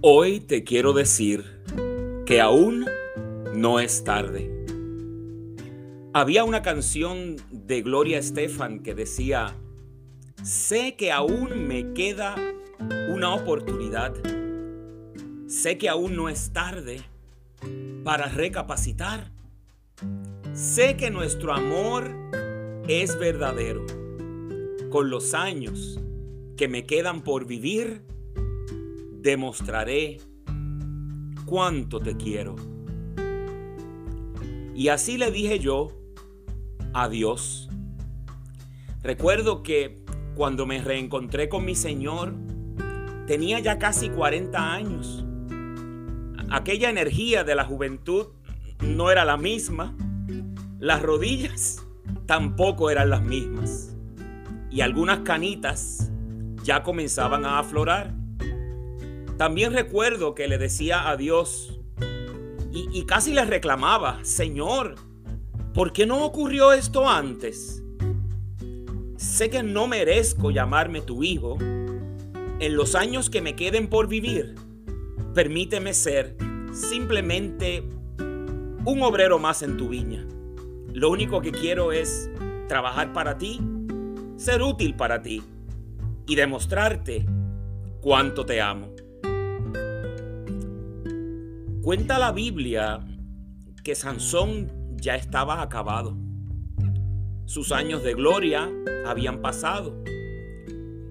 Hoy te quiero decir que aún no es tarde. Había una canción de Gloria Estefan que decía, sé que aún me queda una oportunidad, sé que aún no es tarde para recapacitar, sé que nuestro amor es verdadero. Con los años que me quedan por vivir, demostraré cuánto te quiero. Y así le dije yo a Dios. Recuerdo que cuando me reencontré con mi Señor, tenía ya casi 40 años. Aquella energía de la juventud no era la misma. Las rodillas tampoco eran las mismas. Y algunas canitas ya comenzaban a aflorar. También recuerdo que le decía a Dios y, casi le reclamaba, Señor, ¿por qué no ocurrió esto antes? Sé que no merezco llamarme tu hijo. En los años que me queden por vivir, permíteme ser simplemente un obrero más en tu viña. Lo único que quiero es trabajar para ti, ser útil para ti y demostrarte cuánto te amo. Cuenta la Biblia que Sansón ya estaba acabado. Sus años de gloria habían pasado.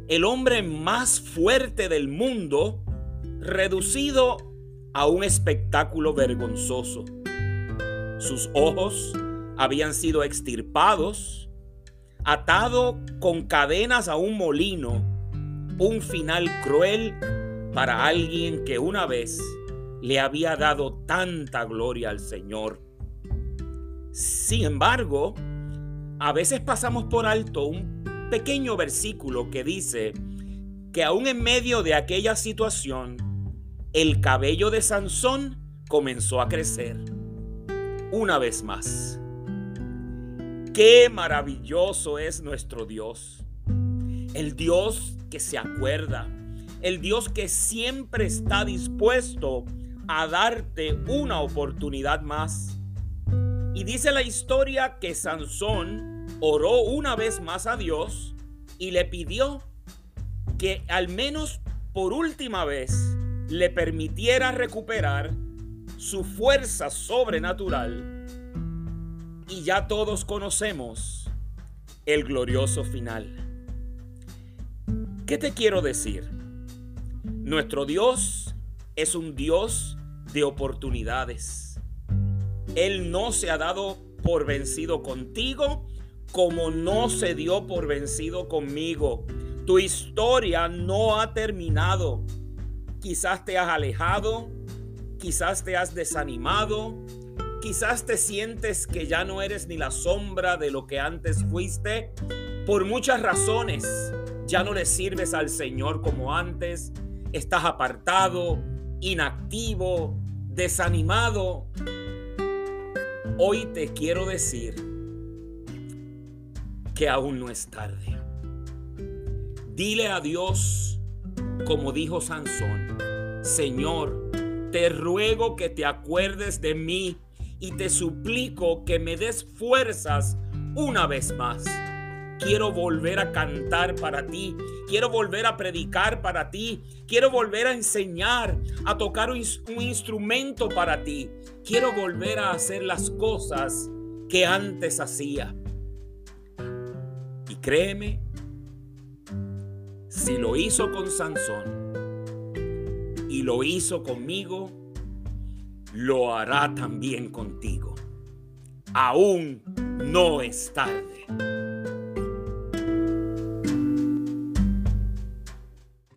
El hombre más fuerte del mundo reducido a un espectáculo vergonzoso. Sus ojos habían sido extirpados, atado con cadenas a un molino, un final cruel para alguien que una vez le había dado tanta gloria al Señor. Sin embargo, a veces pasamos por alto un pequeño versículo que dice que aún en medio de aquella situación, el cabello de Sansón comenzó a crecer. Una vez más. Qué maravilloso es nuestro Dios. El Dios que se acuerda. El Dios que siempre está dispuesto a darte una oportunidad más. Y dice la historia que Sansón oró una vez más a Dios y le pidió que al menos por última vez le permitiera recuperar su fuerza sobrenatural. Y ya todos conocemos el glorioso final. ¿Qué te quiero decir? Nuestro Dios es un Dios de oportunidades. Él no se ha dado por vencido contigo como no se dio por vencido conmigo. Tu historia no ha terminado. Quizás te has alejado, quizás te has desanimado, quizás te sientes que ya no eres ni la sombra de lo que antes fuiste. Por muchas razones, ya no le sirves al Señor como antes, estás apartado, inactivo, desanimado, hoy te quiero decir que aún no es tarde. Dile a Dios, como dijo Sansón, Señor, te ruego que te acuerdes de mí y te suplico que me des fuerzas una vez más. Quiero volver a cantar para ti. Quiero volver a predicar para ti. Quiero volver a enseñar, a tocar un, instrumento para ti. Quiero volver a hacer las cosas que antes hacía. Y créeme, si lo hizo con Sansón y lo hizo conmigo, lo hará también contigo. Aún no es tarde.